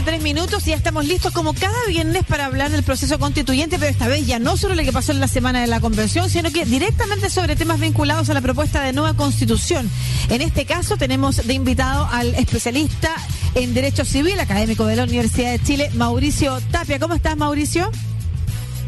23 minutos y ya estamos listos como cada viernes para hablar del proceso constituyente, pero esta vez ya no sobre lo que pasó en la semana de la convención, sino que directamente sobre temas vinculados a la propuesta de nueva constitución. En este caso tenemos de invitado al especialista en Derecho Civil, académico de la Universidad de Chile, Mauricio Tapia. ¿Cómo estás, Mauricio?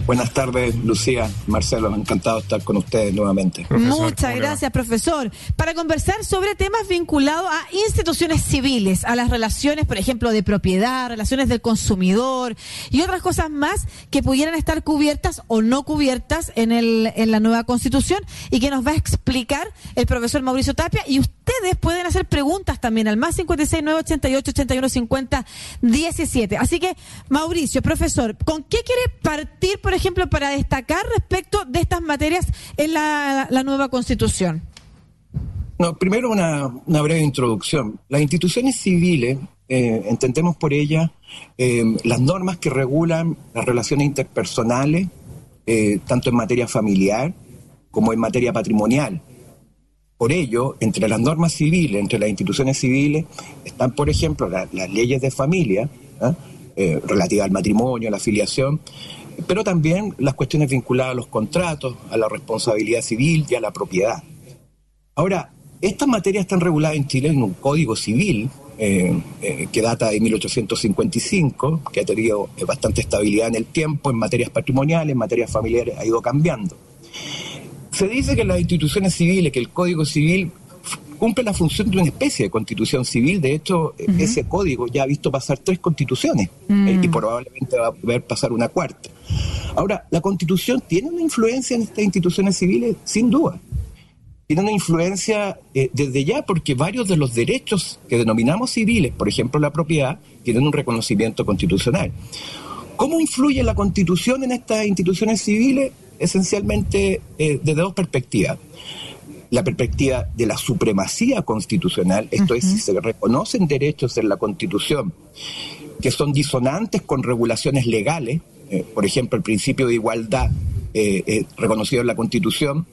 Buenas tardes, Lucía, Marcelo, encantado de estar con ustedes nuevamente. Muchas gracias, profesor. Para conversar sobre temas vinculados a instituciones civiles, a las relaciones, por ejemplo, de propiedad, relaciones del consumidor y otras cosas más que pudieran estar cubiertas o no cubiertas en, el, en la nueva constitución y que nos va a explicar el profesor Mauricio Tapia. Y ustedes pueden hacer preguntas también al más 56 988 81 50 17. Así que, Mauricio, profesor, ¿con qué quiere partir, por ejemplo, para destacar respecto de estas materias en la, nueva constitución? No, primero una, breve introducción. Las instituciones civiles, eh, entendemos por ellas eh, las normas que regulan las relaciones interpersonales, eh, tanto en materia familiar como en materia patrimonial. Por ello, entre las normas civiles, entre las instituciones civiles, están, por ejemplo, las leyes de familia, ¿ah? relativas al matrimonio, a la afiliación, pero también las cuestiones vinculadas a los contratos, a la responsabilidad civil y a la propiedad. Ahora, estas materias están reguladas en Chile en un código civil eh, eh, que data de 1855, que ha tenido eh, bastante estabilidad en el tiempo en materias patrimoniales, en materias familiares, ha ido cambiando. Se dice que las instituciones civiles, que el código civil cumple la función de una especie de constitución civil. De hecho, ese código ya ha visto pasar tres constituciones y probablemente va a ver pasar una cuarta. Ahora, ¿la constitución tiene una influencia en estas instituciones civiles? Sin duda. Tiene una influencia eh, desde ya porque varios de los derechos que denominamos civiles, por ejemplo la propiedad, tienen un reconocimiento constitucional. ¿Cómo influye la constitución en estas instituciones civiles? Esencialmente eh, desde dos perspectivas. La perspectiva de la supremacía constitucional, esto es, si se reconocen derechos en la constitución que son disonantes con regulaciones legales, eh, por ejemplo, el principio de igualdad eh, eh, reconocido en la Constitución,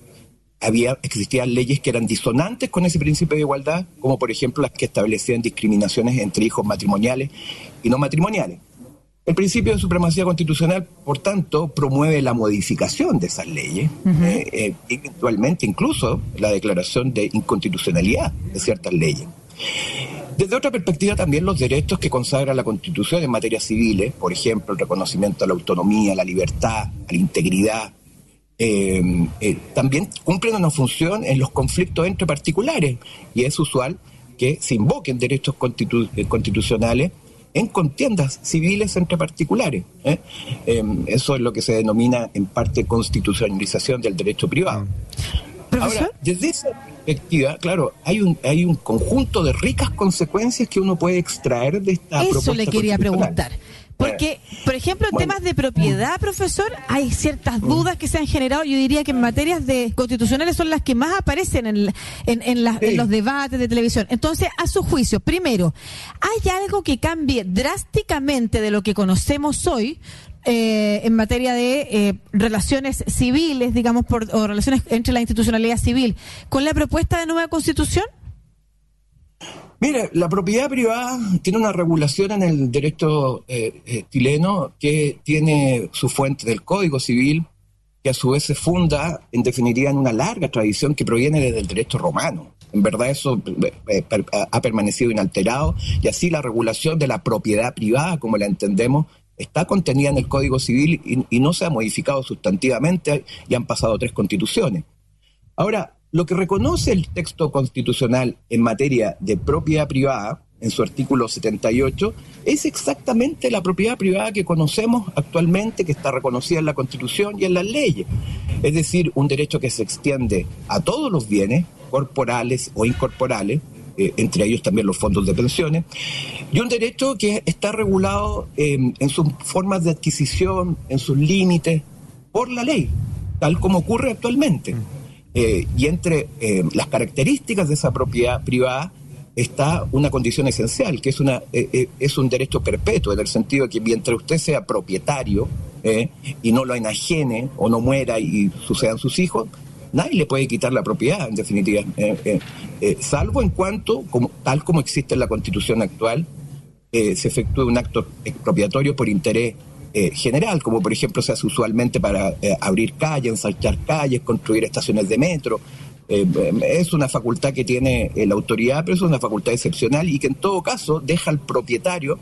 había, existían leyes que eran disonantes con ese principio de igualdad, como por ejemplo las que establecían discriminaciones entre hijos matrimoniales y no matrimoniales. El principio de supremacía constitucional, por tanto, promueve la modificación de esas leyes, eventualmente incluso la declaración de inconstitucionalidad de ciertas leyes. Desde otra perspectiva, también los derechos que consagra la Constitución en materia civiles, por ejemplo, el reconocimiento a la autonomía, a la libertad, a la integridad, eh, eh, también cumplen una función en los conflictos entre particulares y es usual que se invoquen derechos eh, constitucionales en contiendas civiles entre particulares. eso es lo que se denomina en parte constitucionalización del derecho privado. Ahora, desde esa perspectiva, claro, hay un, hay un conjunto de ricas consecuencias que uno puede extraer de esta Eso le quería preguntar. Porque, por ejemplo, en temas de propiedad, profesor, hay ciertas mm. dudas que se han generado. Yo diría que en materias de constitucionales son las que más aparecen en, en, en los debates de televisión. Entonces, a su juicio, primero, ¿hay algo que cambie drásticamente de lo que conocemos hoy? Eh, en materia de eh, relaciones civiles, digamos, por, o relaciones entre la institucionalidad civil, con la propuesta de nueva constitución? Mire, la propiedad privada tiene una regulación en el derecho eh, chileno que tiene su fuente del Código Civil, que a su vez se funda, en definitiva, en una larga tradición que proviene desde el derecho romano. En verdad eso ha permanecido inalterado y así la regulación de la propiedad privada, como la entendemos, está contenida en el Código Civil y, no se ha modificado sustantivamente y han pasado tres constituciones. Ahora, lo que reconoce el texto constitucional en materia de propiedad privada, en su artículo 78, es exactamente la propiedad privada que conocemos actualmente, que está reconocida en la Constitución y en las leyes. Es decir, un derecho que se extiende a todos los bienes, corporales o incorporales, eh, entre ellos también los fondos de pensiones, y un derecho que está regulado em, en sus formas de adquisición, en sus límites, por la ley, tal como ocurre actualmente. Eh, y entre em, las características de esa propiedad privada está una condición esencial, que es, una, eh, es un derecho perpetuo, en el sentido de que mientras usted sea propietario y no lo enajene o no muera y sucedan sus hijos, nadie le puede quitar la propiedad, en definitiva, eh, eh, eh, salvo en cuanto, como, tal como existe en la constitución actual, eh, se efectúe un acto expropiatorio por interés eh, general, como por ejemplo se hace usualmente para eh, abrir calles, ensanchar calles, construir estaciones de metro. es una facultad que tiene la autoridad, pero es una facultad excepcional y que en todo caso deja al propietario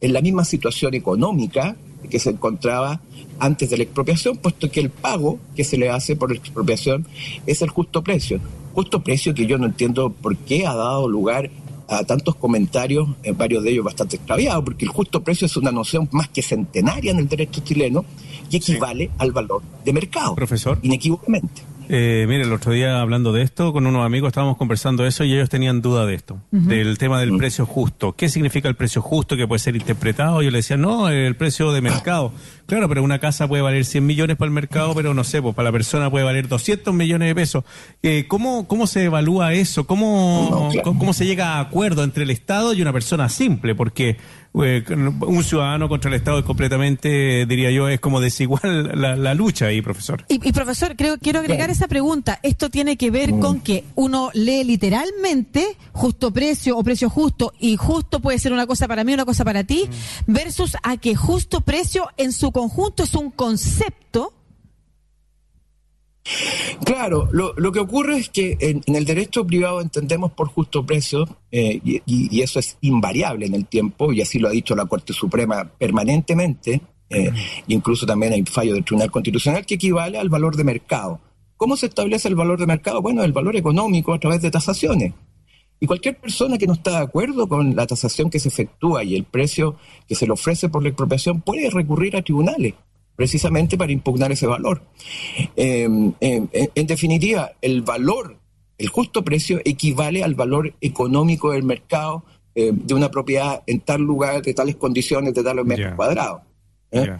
en la misma situación económica que se encontraba antes de la expropiación, puesto que el pago que se le hace por la expropiación es el justo precio. Justo precio que yo no entiendo por qué ha dado lugar a tantos comentarios, en eh, varios de ellos bastante extraviados, porque el justo precio es una noción más que centenaria en el derecho chileno y equivale al valor de mercado. Profesor. Inequívocamente. Eh, mire, el otro día hablando de esto, con unos amigos estábamos conversando eso y ellos tenían duda de esto, del tema del precio justo. ¿Qué significa el precio justo que puede ser interpretado? Yo le decía, no, el precio de mercado. Claro, pero una casa puede valer 100 millones para el mercado, pero no sé, pues para la persona puede valer 200 millones de pesos. Eh, ¿cómo, ¿Cómo se evalúa eso? ¿Cómo, ¿Cómo se llega a acuerdo entre el Estado y una persona simple? Porque eh, un ciudadano contra el Estado es completamente, diría yo, es como desigual la, lucha ahí, profesor. Y, profesor, creo quiero agregar esa pregunta. Esto tiene que ver con que uno lee literalmente justo precio o precio justo, y justo puede ser una cosa para mí, una cosa para ti, versus a que justo precio en su conjunto es un concepto Claro, lo, que ocurre es que en, el derecho privado entendemos por justo precio, eh, y, eso es invariable en el tiempo, y así lo ha dicho la Corte Suprema permanentemente, eh, incluso también hay fallo del Tribunal Constitucional que equivale al valor de mercado. ¿Cómo se establece el valor de mercado? Bueno, el valor económico a través de tasaciones. Y cualquier persona que no está de acuerdo con la tasación que se efectúa y el precio que se le ofrece por la expropiación puede recurrir a tribunales precisamente para impugnar ese valor. Em, em, en definitiva, el valor, el justo precio equivale al valor económico del mercado de una propiedad en tal lugar, de tales condiciones, de tales metros cuadrados. ¿eh?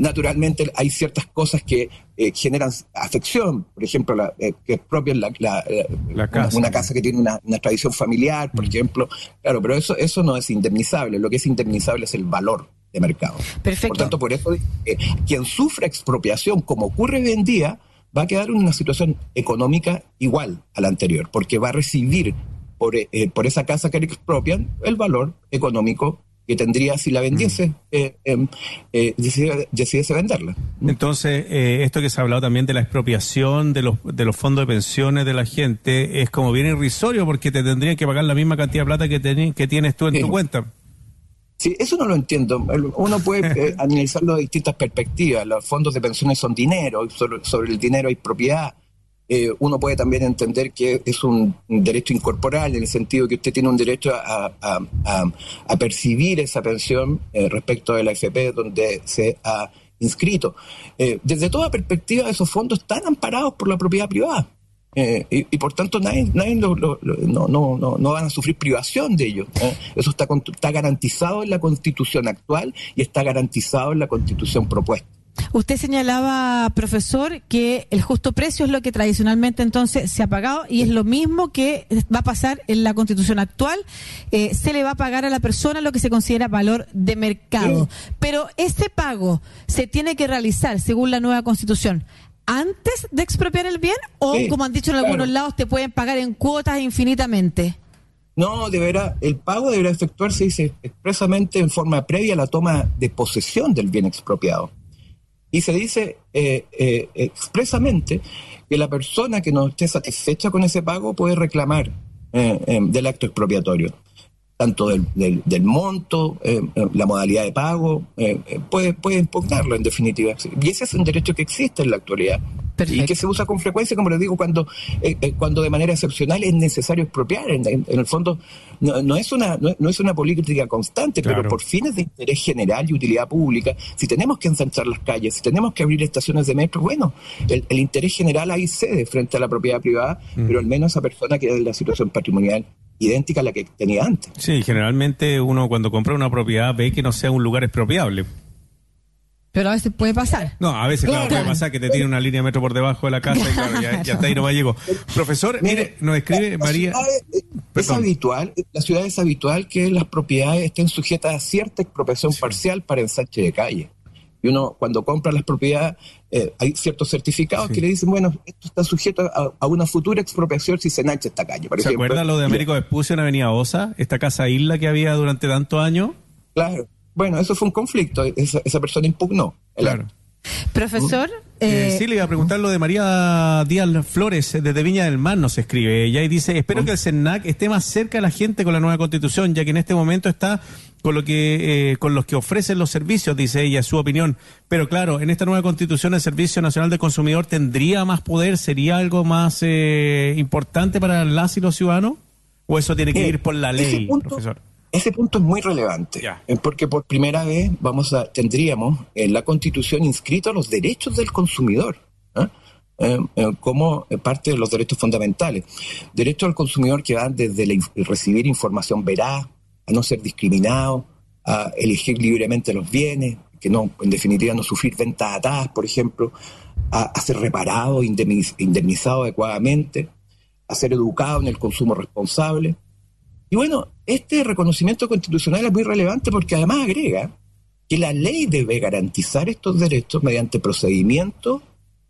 naturalmente hay ciertas cosas que eh, generan afección, por ejemplo, la, eh, que es propia la, una, casa que tiene una, tradición familiar, por mm. ejemplo. Claro, pero eso, eso no es indemnizable. Lo que es indemnizable es el valor de mercado. Perfecto. Por tanto, por eso eh, quien sufre expropiación, como ocurre hoy en día, va a quedar en una situación económica igual a la anterior, porque va a recibir por, eh, por esa casa que le expropian el valor económico que tendría si la vendiese, mm. eh, em, eh, decidiese, venderla. Entonces, esto que se ha hablado también de la expropiación de los, de los fondos de pensiones de la gente es como bien irrisorio porque te tendrían que pagar la misma cantidad de plata que, que tienes tú en tu cuenta. Sí, eso no lo entiendo. Uno puede eh, analizarlo de distintas perspectivas. Los fondos de pensiones son dinero, sobre, el dinero hay propiedad. Eh, uno puede también entender que es un, derecho incorporal, en el sentido que usted tiene un derecho a, percibir esa pensión eh, respecto de la FP donde se ha inscrito. desde toda perspectiva, esos fondos están amparados por la propiedad privada. Eh, y, por tanto nadie, nadie no, no, no, no, van a sufrir privación de ello. ¿eh? Eso está, está garantizado en la constitución actual y está garantizado en la constitución propuesta. Usted señalaba, profesor, que el justo precio es lo que tradicionalmente entonces se ha pagado y es lo mismo que va a pasar en la constitución actual. Eh, se le va a pagar a la persona lo que se considera valor de mercado. Pero ese pago se tiene que realizar según la nueva constitución antes de expropiar el bien o, como han dicho en algunos lados, te pueden pagar en cuotas infinitamente? No, deberá, el pago deberá efectuarse, dice, expresamente en forma previa a la toma de posesión del bien expropiado. Y se dice eh, eh, expresamente que la persona que no esté satisfecha con ese pago puede reclamar eh, del acto expropiatorio tanto del, del, monto, eh, eh, la modalidad de pago, eh, puede, puede impugnarlo en definitiva. Y ese es un derecho que existe en la actualidad. Y que se usa con frecuencia, como les digo, cuando, cuando de manera excepcional es necesario expropiar. En, el fondo, no, es una, no, es una política constante, pero por fines de interés general y utilidad pública, si tenemos que ensanchar las calles, si tenemos que abrir estaciones de metro, bueno, el, interés general ahí cede frente a la propiedad privada, mm. pero al menos esa persona que es en la situación patrimonial idéntica a la que tenía antes. Sí, generalmente uno cuando compra una propiedad ve que no sea un lugar expropiable. Pero a veces puede pasar. No, a veces claro, puede pasar que te tiene una línea de metro por debajo de la casa y claro, ya, ya está ahí no va llego. Profesor, mire, nos escribe María. Es habitual, la ciudad es habitual que las propiedades estén sujetas a cierta expropiación parcial para ensanche de calle. Y uno, cuando compra las propiedades, eh, hay ciertos certificados que le dicen, bueno, esto está sujeto a, una futura expropiación si se enancha esta calle. ¿Se acuerda lo de Américo Vespucio en Avenida Osa? Esta casa isla que había durante tantos años. Claro. Bueno, eso fue un conflicto. Esa, esa persona impugnó. Claro. Profesor. Eh, eh, sí, le iba a preguntar lo de María Díaz Flores, desde Viña del Mar nos escribe ella y dice, espero que el CERNAC esté más cerca de la gente con la nueva constitución, ya que en este momento está con lo que eh, con los que ofrecen los servicios, dice ella, su opinión. Pero claro, en esta nueva constitución el Servicio Nacional del Consumidor tendría más poder, sería algo más importante para las y los ciudadanos, o eso tiene que ir por la ley, profesor. Ese punto es muy relevante, eh, porque por primera vez vamos a, tendríamos en la Constitución inscritos los derechos del consumidor. ¿eh? Eh, como parte de los derechos fundamentales. Derechos del consumidor que van desde recibir información veraz, a no ser discriminado, a elegir libremente los bienes, que no, en definitiva, no sufrir ventas atadas, por ejemplo, a, ser reparado, indemnizado adecuadamente, a ser educado en el consumo responsable. Y bueno, este reconocimiento constitucional es muy relevante porque además agrega que la ley debe garantizar estos derechos mediante procedimientos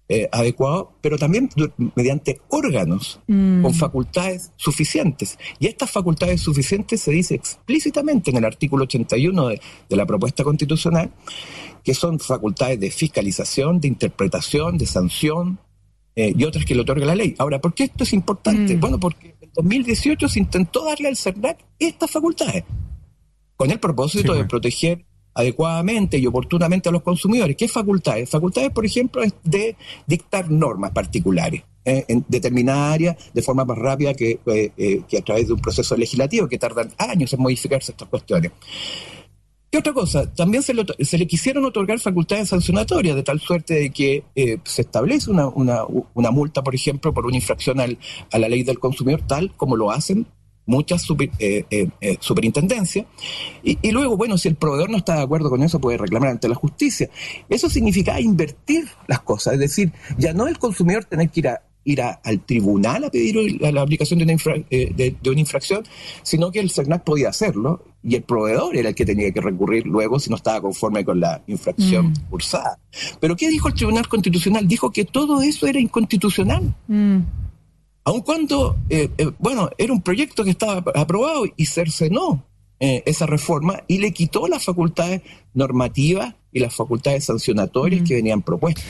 eh, adecuados, pero también mediante órganos mm. con facultades suficientes. Y estas facultades suficientes se dice explícitamente en el artículo 81 de, de la propuesta constitucional, que son facultades de fiscalización, de interpretación, de sanción, eh, y otras que le otorga la ley. Ahora, ¿por qué esto es importante? Mm. Bueno, porque 2018 se intentó darle al CERNAC estas facultades, con el propósito de proteger adecuadamente y oportunamente a los consumidores. ¿Qué facultades? Facultades, por ejemplo, de dictar normas particulares eh, en determinada área de forma más rápida que, eh, que a través de un proceso legislativo que tardan años en modificarse estas cuestiones. ¿Qué otra cosa? También se, le quisieron otorgar facultades sancionatorias, de tal suerte de que eh, se establece una, multa, por ejemplo, por una infracción al, a la ley del consumidor, tal como lo hacen muchas eh, eh, superintendencias. Y, y, luego, bueno, si el proveedor no está de acuerdo con eso, puede reclamar ante la justicia. Eso significa invertir las cosas, es decir, ya no el consumidor tener que ir a ir al tribunal a pedir la, aplicación de una, eh, de, una, infracción, sino que el CERNAC podía hacerlo y el proveedor era el que tenía que recurrir luego si no estaba conforme con la infracción mm. cursada. Pero ¿qué dijo el Tribunal Constitucional? Dijo que todo eso era inconstitucional. Mm. Aun cuando, eh, eh, bueno, era un proyecto que estaba aprobado y cercenó esa reforma y le quitó las facultades normativas y las facultades sancionatorias mm. que venían propuestas.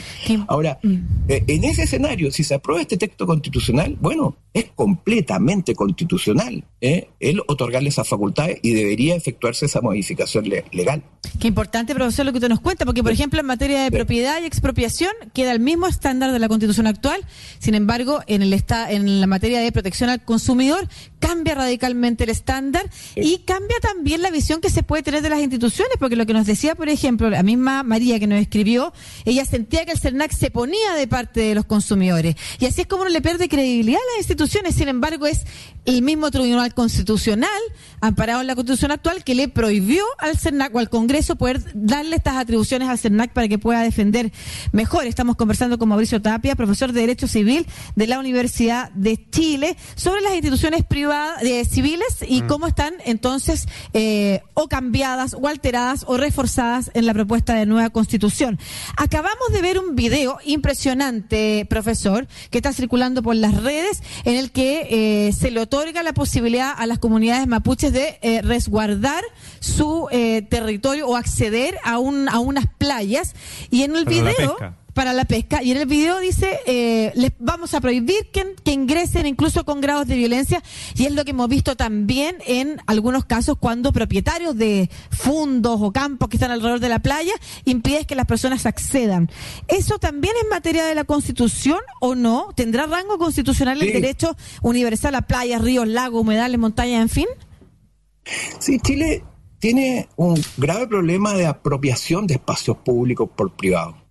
Ahora, mm. eh, en ese escenario, si se aprueba este texto constitucional, bueno, es completamente constitucional ¿eh? el otorgarle esas facultades y debería efectuarse esa modificación legal. Qué importante, profesor, lo que usted nos cuenta, porque, por ejemplo, en materia de propiedad y expropiación queda el mismo estándar de la Constitución actual, sin embargo, en, el en la materia de protección al consumidor cambia radicalmente el estándar y cambia también la visión que se puede tener de las instituciones, porque lo que nos decía, por ejemplo, a mí María que nos escribió, ella sentía que el CERNAC se ponía de parte de los consumidores. Y así es como no le pierde credibilidad a las instituciones. Sin embargo, es el mismo Tribunal Constitucional, amparado en la Constitución actual, que le prohibió al CERNAC o al Congreso poder darle estas atribuciones al CERNAC para que pueda defender mejor. Estamos conversando con Mauricio Tapia, profesor de Derecho Civil de la Universidad de Chile, sobre las instituciones privadas eh, civiles y mm. cómo están entonces eh, o cambiadas o alteradas o reforzadas en la propuesta de nueva constitución. Acabamos de ver un video impresionante, profesor, que está circulando por las redes, en el que eh, se le otorga la posibilidad a las comunidades mapuches de eh, resguardar su eh, territorio o acceder a, un, a unas playas. Y en el video para la pesca. Y en el video dice, eh, les vamos a prohibir que, que, ingresen incluso con grados de violencia. Y es lo que hemos visto también en algunos casos cuando propietarios de fundos o campos que están alrededor de la playa impiden que las personas accedan. ¿Eso también es materia de la Constitución o no? ¿Tendrá rango constitucional el derecho universal a playas, ríos, lagos, humedales, montañas, en fin? Sí, Chile tiene un grave problema de apropiación de espacios públicos por privados.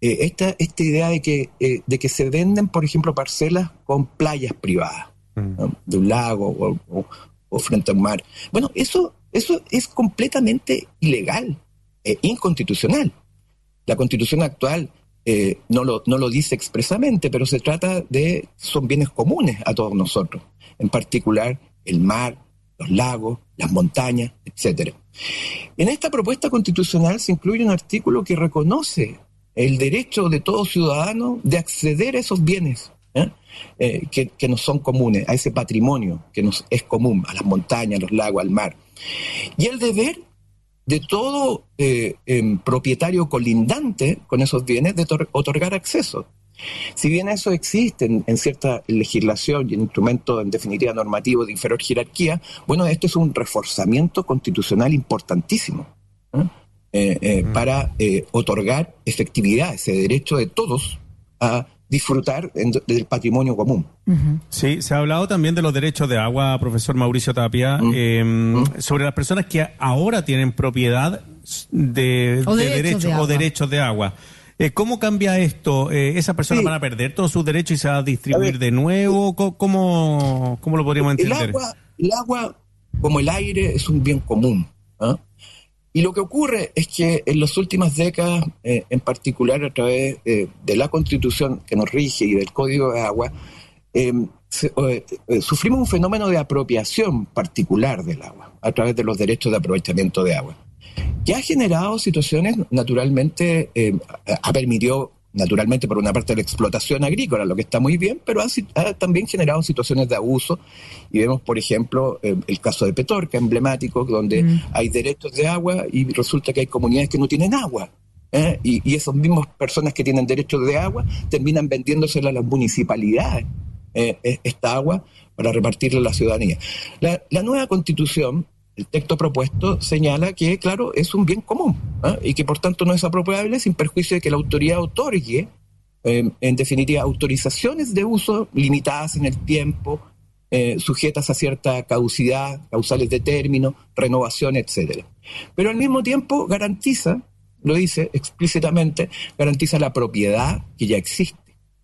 Eh, esta, esta idea de que, eh, de que se venden, por ejemplo, parcelas con playas privadas, mm. de un lago o, frente a un mar. Bueno, eso, eso es completamente ilegal, e inconstitucional. La constitución actual no, lo, no lo dice expresamente, pero se trata de, son bienes comunes a todos nosotros, en particular el mar, los lagos, las montañas, etcétera. En esta propuesta constitucional se incluye un artículo que reconoce el derecho de todo ciudadano de acceder a esos bienes ¿eh? Eh, que, que, nos son comunes, a ese patrimonio que nos es común, a las montañas, a los lagos, al mar. Y el deber de todo eh, em, propietario colindante con esos bienes de otorgar acceso. Si bien eso existe en, cierta legislación y en instrumentos en definitiva normativos de inferior jerarquía, bueno, esto es un reforzamiento constitucional importantísimo ¿eh? Mm. para otorgar efectividad, ese derecho de todos a disfrutar del patrimonio común. Sí, se ha hablado también de los derechos de agua, profesor Mauricio Tapia, mm. Em, mm. sobre las personas que ahora tienen propiedad de, derechos, o derechos de agua. Eh, ¿Cómo cambia esto? Eh, ¿Esas personas van a perder todos sus derechos y se va a distribuir de nuevo? ¿Cómo, ¿Cómo, lo podríamos entender? El agua, el agua, como el aire, es un bien común. ¿ah? Y lo que ocurre es que en las últimas décadas, eh, en particular a través eh, de la constitución que nos rige y del código de agua, em, eh, sufrimos un fenómeno de apropiación particular del agua a través de los derechos de aprovechamiento de agua, que ha generado situaciones, naturalmente, ha permitido naturalmente por una parte la explotación agrícola, lo que está muy bien, pero ha, también generado situaciones de abuso y vemos, por ejemplo, eh, el caso de Petorca, emblemático, donde mm. hay derechos de agua y resulta que hay comunidades que no tienen agua. ¿eh? Y, y esas mismas personas que tienen derechos de agua terminan vendiéndosela a las municipalidades eh, esta agua para repartirla a la ciudadanía. La, la nueva constitución el texto propuesto señala que, claro, es un bien común ¿ah? y que por tanto no es apropiable sin perjuicio de que la autoridad otorgue, em, en definitiva, autorizaciones de uso limitadas en el tiempo, eh, sujetas a cierta caducidad, causales de término, renovación, etc. Pero al mismo tiempo garantiza, lo dice explícitamente, garantiza la propiedad que ya existe.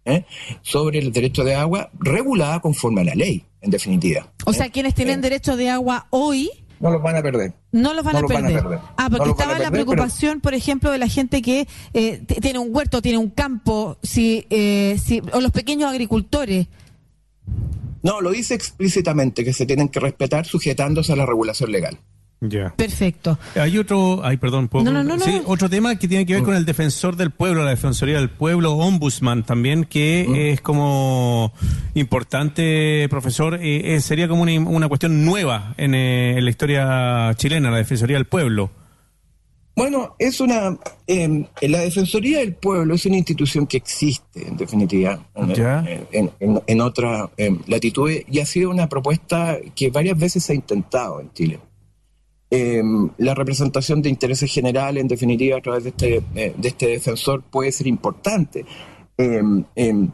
¿eh? sobre el derecho de agua regulada conforme a la ley, en definitiva. O sea, ¿eh? quienes tienen derecho de agua hoy no los van a perder. No los van, a, perder. Ah, porque estaba la preocupación, por ejemplo, de la gente que eh, tiene un huerto, tiene un campo, si, eh, si, o los pequeños agricultores. No, lo dice explícitamente que se tienen que respetar sujetándose a la regulación legal. Ya. Perfecto. Hay otro, ay, perdón, sí, otro tema que tiene que ver con el defensor del pueblo, la defensoría del pueblo, ombudsman también, que es como importante, profesor, eh, eh, sería como una, cuestión nueva en, eh, en, la historia chilena, la defensoría del pueblo. Bueno, es una, em, la defensoría del pueblo es una institución que existe, en definitiva, en, en, en otra em, latitud y ha sido una propuesta que varias veces se ha intentado en Chile. Em, la representación de intereses generales, en definitiva, a través de este, eh, de este defensor, puede ser importante. Em, em,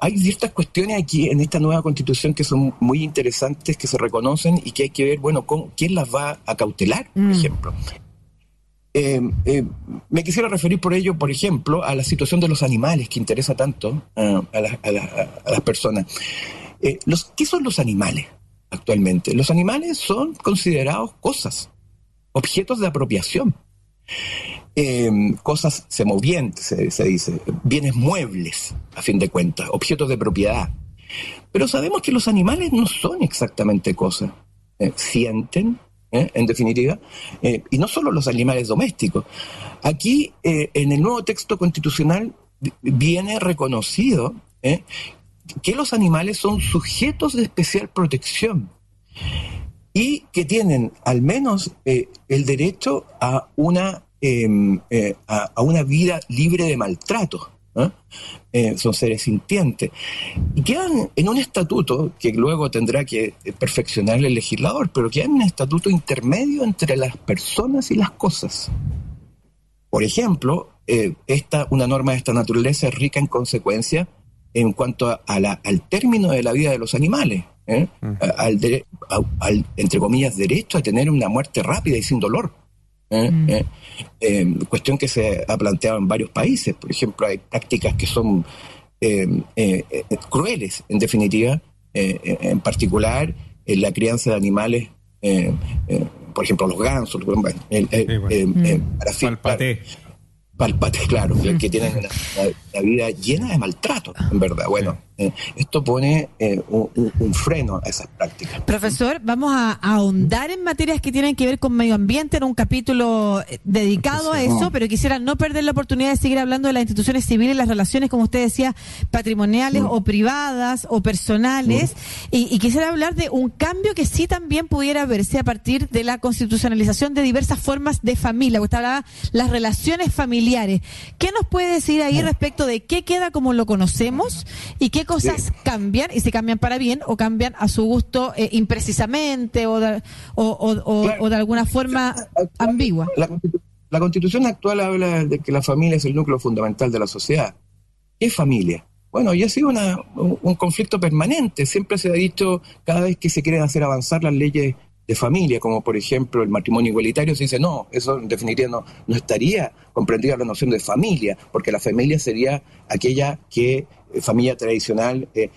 hay ciertas cuestiones aquí en esta nueva constitución que son muy interesantes, que se reconocen y que hay que ver, bueno, con, quién las va a cautelar, por mm. ejemplo. me quisiera referir por ello, por ejemplo, a la situación de los animales que interesa tanto eh, a, a, las personas. Eh, los, ¿Qué son los animales? Actualmente. Los animales son considerados cosas, objetos de apropiación. Em, cosas semovientes, se, se dice, bienes muebles, a fin de cuentas, objetos de propiedad. Pero sabemos que los animales no son exactamente cosas. Eh, sienten, eh, en definitiva, eh, y no solo los animales domésticos. Aquí, en el nuevo texto constitucional, viene reconocido que los animales son sujetos de especial protección y que tienen al menos eh, el derecho a una, em, eh, a, una vida libre de maltrato. Eh, son seres sintientes. Y quedan en un estatuto que luego tendrá que perfeccionar el legislador, pero quedan en un estatuto intermedio entre las personas y las cosas. Por ejemplo, esta, una norma de esta naturaleza es rica en consecuencias en cuanto a la, al término de la vida de los animales, ¿eh? Mm. al, entre comillas, derecho a tener una muerte rápida y sin dolor. ¿eh? Mm. ¿Eh? cuestión que se ha planteado en varios países. Por ejemplo, hay prácticas que son crueles, en definitiva, en particular en la crianza de animales, por ejemplo, los gansos, el, el, Palpate, claro, que tienen una una vida llena de maltrato, en verdad. Bueno, eh, esto pone eh, un, freno a esas prácticas. Profesor, vamos a, ahondar en materias que tienen que ver con medio ambiente en un capítulo eh, dedicado a eso, pero quisiera no perder la oportunidad de seguir hablando de las instituciones civiles, las relaciones, como usted decía, patrimoniales mm. o privadas o personales, mm. y, quisiera hablar de un cambio que sí también pudiera verse a partir de la constitucionalización de diversas formas de familia. Usted hablaba las relaciones familiares. ¿Qué nos puede decir ahí mm. Respecto de qué queda como lo conocemos y qué cosas cambian y se cambian para bien o cambian a su gusto eh, imprecisamente o de, o, de alguna forma ambigua. La, constitución actual habla de que la familia es el núcleo fundamental de la sociedad. ¿Qué familia? Bueno, y ha sido una, un conflicto permanente. Siempre se ha dicho, cada vez que se quieren hacer avanzar las leyes de familia, como por ejemplo el matrimonio igualitario, se dice, no, eso en definitiva no, no estaría comprendida la noción de familia, porque la familia sería aquella que eh, familia tradicional eh,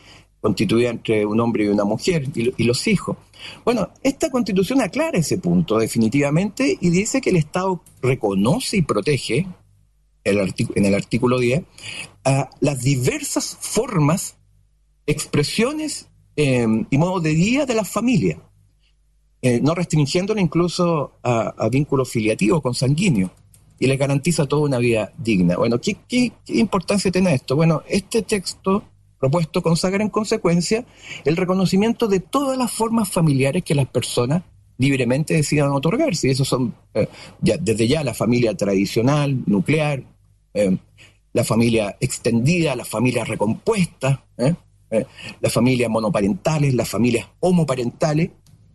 entre un hombre y una mujer y, los hijos. Bueno, esta constitución aclara ese punto definitivamente y dice que el Estado reconoce y protege, en el artículo 10, a las diversas formas, expresiones em, y modos de vida de la familia, eh, no restringiéndola incluso a, vínculos filiativos consanguíneos y le garantiza toda una vida digna. Bueno, ¿qué, importancia tiene esto? Bueno, este texto propuesto consagra en consecuencia el reconocimiento de todas las formas familiares que las personas libremente decidan otorgarse. Y eso son eh, desde ya la familia tradicional, nuclear, eh, la familia extendida, la familia recompuesta, las familias monoparentales, las familias homoparentales,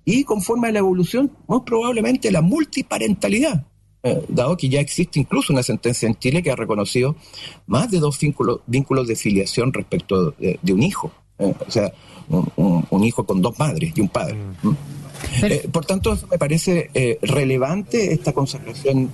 y conforme a la evolución, muy probablemente la multiparentalidad. Eh, dado que ya existe incluso una sentencia en Chile que ha reconocido más de dos vínculos, vínculos de filiación respecto de, un hijo. Eh, o sea, un, hijo con dos madres y un padre. Mm. Eh, por tanto, me parece eh, relevante esta consagración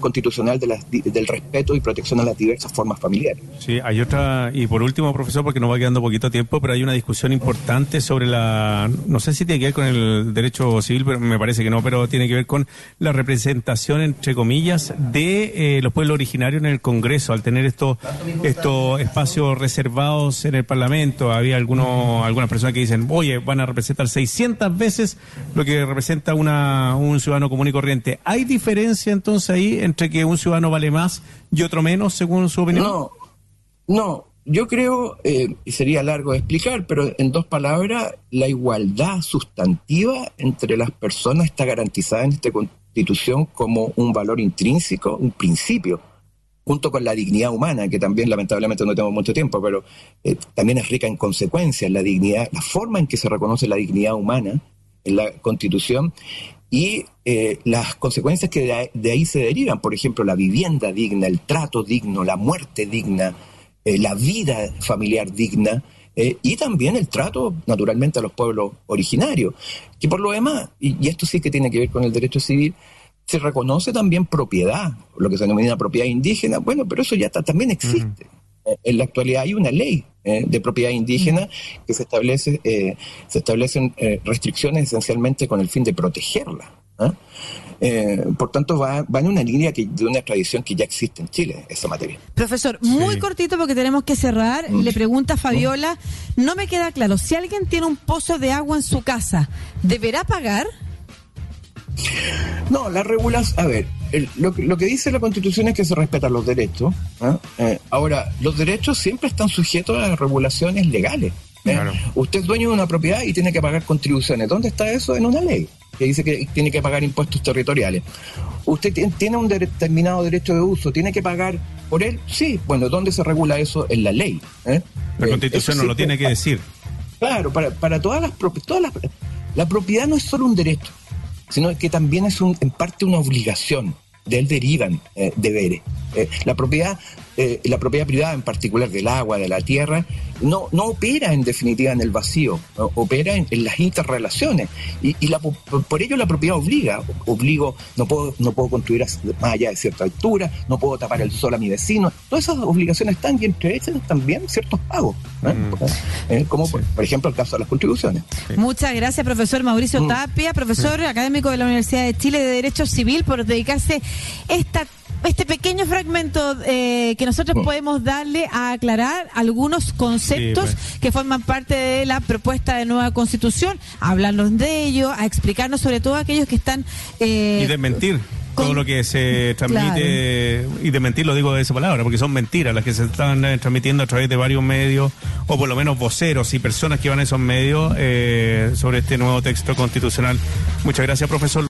constitucional del respeto y protección a las diversas formas familiares. Sí, hay otra, y por último, profesor, porque nos va quedando poquito tiempo, pero hay una discusión importante sobre la, no sé si tiene que ver con el derecho civil, pero me parece que no, pero tiene que ver con la representación, entre comillas, de eh, los pueblos originarios en el Congreso, al tener estos, estos espacios reservados en el Parlamento. Había algunos, algunas personas que dicen, oye, van a representar 600 veces lo que representa una, un ciudadano común y corriente. ¿Hay diferencia entonces ahí entre que un ciudadano vale más y otro menos, según su opinión? No, no. Yo creo, eh, sería largo de explicar, pero en dos palabras, la igualdad sustantiva entre las personas está garantizada en esta Constitución como un valor intrínseco, un principio junto con la dignidad humana, que también lamentablemente no tenemos mucho tiempo, pero eh, también es rica en consecuencias, la dignidad, la forma en que se reconoce la dignidad humana la Constitución y eh, las consecuencias que de ahí, se derivan, por ejemplo, la vivienda digna, el trato digno, la muerte digna, eh, la vida familiar digna, eh, y también el trato, naturalmente, a los pueblos originarios, que por lo demás, y, esto sí que tiene que ver con el derecho civil, se reconoce también propiedad, lo que se denomina propiedad indígena, bueno, pero eso ya también existe. En la actualidad hay una ley eh, de propiedad indígena que se establece eh, se establecen eh, restricciones esencialmente con el fin de protegerla. ¿ah? por tanto, va, va, en una línea que, de una tradición que ya existe en Chile, esa materia. Profesor, muy cortito porque tenemos que cerrar. Mm. Le pregunta Fabiola, no me queda claro, si alguien tiene un pozo de agua en su casa, ¿deberá pagar? No, la regulación, a ver, lo, que dice la Constitución es que se respetan los derechos. ¿ah? Eh, ahora, los derechos siempre están sujetos a regulaciones legales. ¿eh? Usted es dueño de una propiedad y tiene que pagar contribuciones. ¿Dónde está eso? En una ley que dice que tiene que pagar impuestos territoriales. ¿Usted tiene un determinado derecho de uso? ¿Tiene que pagar por él? Sí. Bueno, ¿dónde se regula eso? En la ley. ¿eh? La Constitución no lo tiene que decir. Claro, para, para todas las propiedades. La propiedad no es solo un derecho sino que también es un, en parte una obligación. De él derivan eh, deberes. Eh, la propiedad eh, la propiedad privada, en particular del agua, de la tierra, no, no opera en definitiva en el vacío, opera en, las interrelaciones. Y, y la, por, ello la propiedad obliga, obligo, no puedo, no puedo construir más allá de cierta altura, no puedo tapar el sol a mi vecino. Todas esas obligaciones están y entre ellas también ciertos pagos, mm. eh, como por, ejemplo el caso de las contribuciones. Muchas gracias, profesor Mauricio mm. Tapia, profesor académico de la Universidad de Chile de Derecho Civil, por dedicarse esta este pequeño fragmento eh, que nosotros podemos darle a aclarar algunos conceptos Sí, pues. que forman parte de la propuesta de nueva constitución, a hablarnos de ello, a explicarnos sobre todo aquellos que están... eh, y desmentir todo lo que se transmite y desmentir lo digo de esa palabra porque son mentiras las que se están eh, transmitiendo a través de varios medios o por lo menos voceros y personas que van a esos medios eh, sobre este nuevo texto constitucional. Muchas gracias profesor